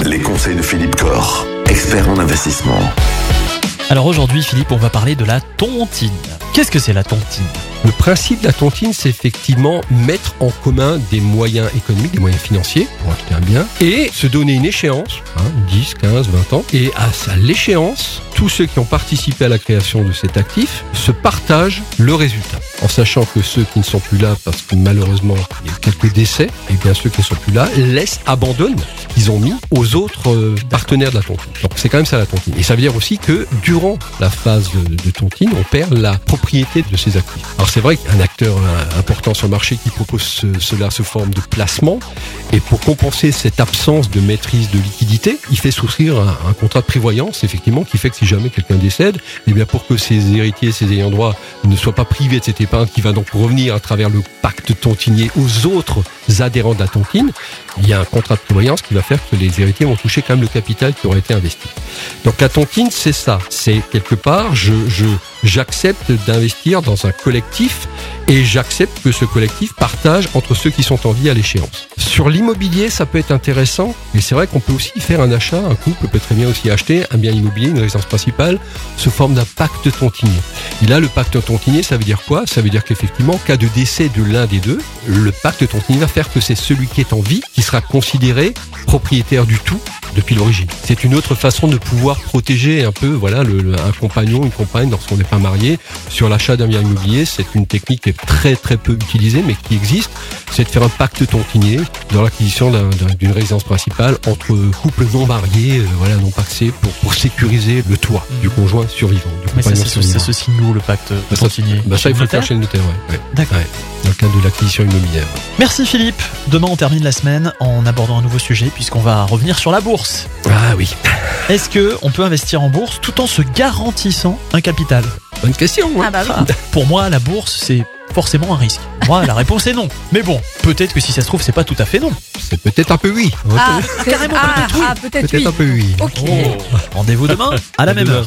Les conseils de Philippe Corr, expert en investissement. Alors aujourd'hui, Philippe, on va parler de la tontine. Qu'est-ce que c'est la tontine? Le principe de la tontine, c'est effectivement mettre en commun des moyens économiques, des moyens financiers pour acheter un bien et se donner une échéance, hein, 10, 15, 20 ans. Et à l'échéance, tous ceux qui ont participé à la création de cet actif se partagent le résultat. En sachant que ceux qui ne sont plus là, parce que malheureusement il y a quelques décès, et bien ceux qui ne sont plus là, laissent, abandonnent ce qu'ils ont mis aux autres euh, partenaires de la tontine. Donc c'est quand même ça la tontine. Et ça veut dire aussi que durant la phase de, de tontine, on perd la propriété de ces actifs. Alors c'est vrai qu'un acteur euh, important sur le marché qui propose ce- cela sous forme de placement, et pour compenser cette absence de maîtrise de liquidité, il fait souscrire un, contrat de prévoyance, effectivement, qui fait que si jamais quelqu'un décède, eh bien pour que ses héritiers, ses ayants droit ne soient pas privés de cette épargne qui va donc revenir à travers le pacte tontinier aux autres adhérents de la tontine, il y a un contrat de prévoyance qui va faire que les héritiers vont toucher quand même le capital qui aurait été investi. Donc la tontine, c'est ça. C'est quelque part, je, j'accepte d'investir dans un collectif et j'accepte que ce collectif partage entre ceux qui sont en vie à l'échéance. Sur l'immobilier, ça peut être intéressant, mais c'est vrai qu'on peut aussi faire un achat, un couple peut très bien aussi acheter un bien immobilier, une résidence principale, sous forme d'un pacte tontinier. Et là, le pacte tontinier, ça veut dire quoi? Ça veut dire qu'effectivement, en cas de décès de l'un des deux, le pacte tontinier va faire que c'est celui qui est en vie qui sera considéré propriétaire du tout depuis l'origine. C'est une autre façon de pouvoir protéger un peu, voilà, le, le- un compagnon, une compagne lorsqu'on n'est pas marié sur l'achat d'un bien immobilier. C'est une technique qui est très très peu utilisée, mais qui existe. C'est de faire un pacte tontinier dans l'acquisition d'un- d'un- d'une résidence principale entre couples non mariés, euh, voilà, non paxés, pour, pour sécuriser le toit du conjoint survivant, du Mais ça, ça se signe où le pacte ça, tontinier bah, ça, il faut le faire chez le notaire, ouais. ouais. D'accord. Ouais, de l'acquisition immobilière. Merci Philippe. Demain, on termine la semaine en abordant un nouveau sujet puisqu'on va revenir sur la bourse. Ah oui, Est-ce que on peut investir en bourse tout en se garantissant un capital? Bonne question. hein. Ah bah oui. Ah, Pour moi, la bourse, c'est forcément un risque. Moi, la réponse est non. Mais bon, peut-être que si ça se trouve, c'est pas tout à fait non. C'est peut-être un peu oui. Ah, carrément, ah, peut-être oui. ah, peut-être peut-être oui. un peu oui. Ok. Oh. Rendez-vous demain à la même heure.